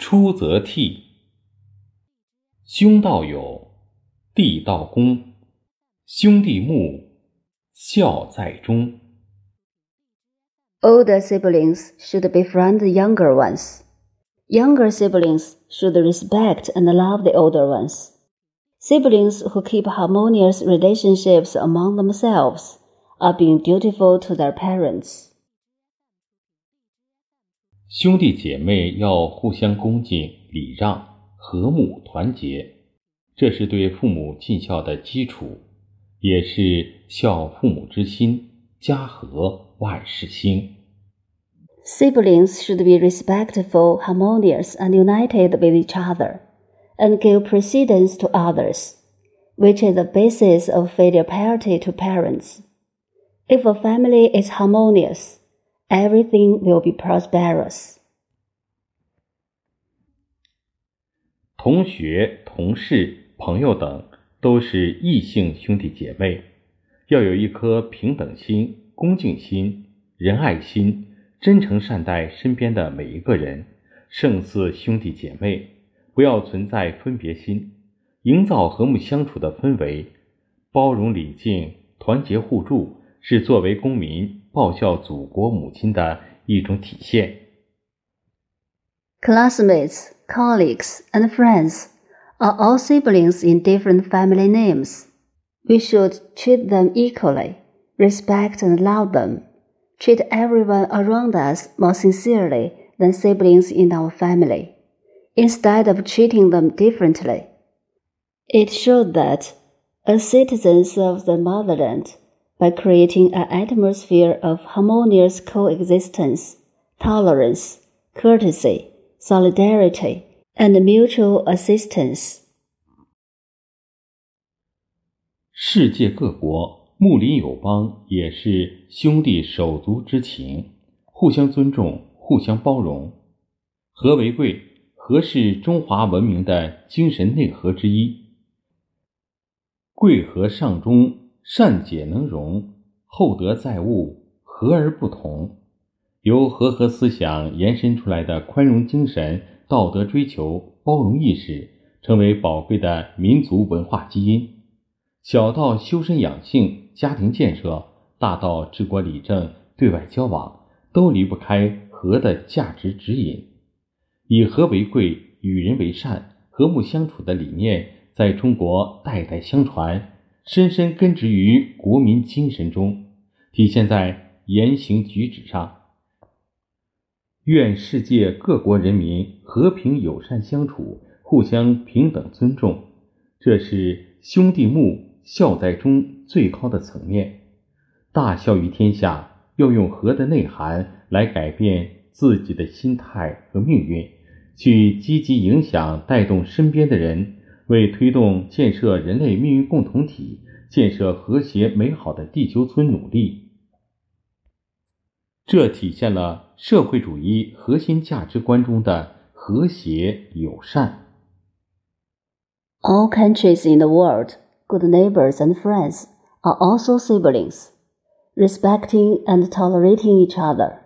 出则悌，兄道友，弟道恭，兄弟睦，孝在中。 Older siblings should befriend the younger ones. Younger siblings should respect and love the older ones. Siblings who keep harmonious relationships among themselves are being dutiful to their parents. 兄弟姐妹要互相恭敬、礼让、和睦、团结，这是对父母尽孝的基础，也是孝父母之心，家和万事兴。 Siblings should be respectful, harmonious, and united with each other, and give precedence to others, which is the basis of filial piety to parents. If a family is harmonious, everything will be prosperous. 同学、同事、朋友等都是异性兄弟姐妹，要有一颗平等心、恭敬心、仁爱心，真诚善待身边的每一个人，胜似兄弟姐妹。不要存在分别心，营造和睦相处的氛围，包容礼敬、团结互助，是作为公民报效祖国母亲的一种体现。 Classmates, colleagues, and friends are all siblings in different family names. We should treat them equally, respect and love them, treat everyone around us more sincerely than siblings in our family, instead of treating them differently. It showed that a citizen serves the motherland by creating an atmosphere of harmonious coexistence, tolerance, courtesy, solidarity, and mutual assistance. 世界各国睦邻友邦也是兄弟手足之情，互相尊重，互相包容。和为贵，和是中华文明的精神内核之一。贵和上中，善解能容，厚德载物，和而不同。由和合思想延伸出来的宽容精神、道德追求、包容意识，成为宝贵的民族文化基因。小到修身养性、家庭建设，大到治国理政、对外交往，都离不开和的价值指引。以和为贵、与人为善、和睦相处的理念，在中国代代相传，深深根植于国民精神中，体现在言行举止上。愿世界各国人民和平友善相处，互相平等尊重，这是兄弟睦、孝在中最高的层面。大孝于天下，要用和的内涵来改变自己的心态和命运，去积极影响、带动身边的人，为推动建设人类命运共同体、建设和谐美好的地球村努力。这体现了社会主义核心价值观中的和谐友善。All countries in the world, good neighbors and friends, are also siblings, respecting and tolerating each other.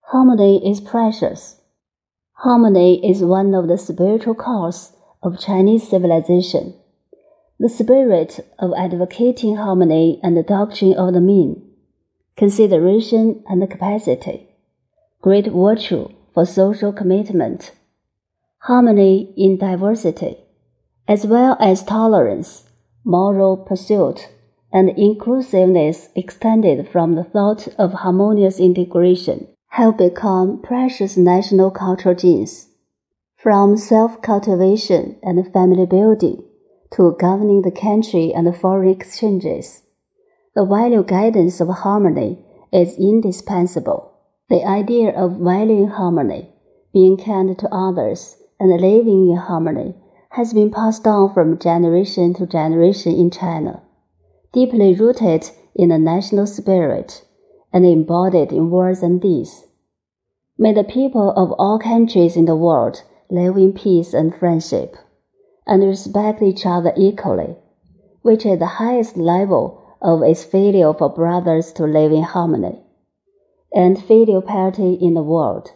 Harmony is precious. Harmony is one of the spiritual cores of Chinese civilization. The spirit of advocating harmony and the doctrine of the mean, consideration and capacity, great virtue for social commitment, harmony in diversity, as well as tolerance, moral pursuit, and inclusiveness extended from the thought of harmonious integration have become precious national cultural genes. From self cultivation and family building to governing the country and foreign exchanges, the value guidance of harmony is indispensable. The idea of valuing harmony, being kind to others, and living in harmony has been passed on from generation to generation in China, deeply rooted in the national spirit and embodied in words and deeds. May the people of all countries in the world live in peace and friendship, and respect each other equally, which is the highest level of its for brothers to live in harmony, and filial piety in the world.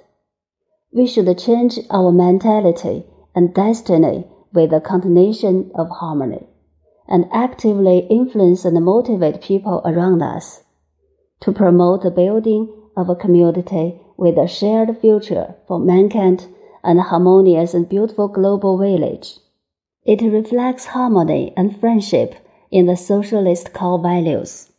We should change our mentality and destiny with the continuation of harmony, and actively influence and motivate people around us to promote the building of a community with a shared future for mankind and harmonious and beautiful global village. It reflects harmony and friendship in the socialist core values.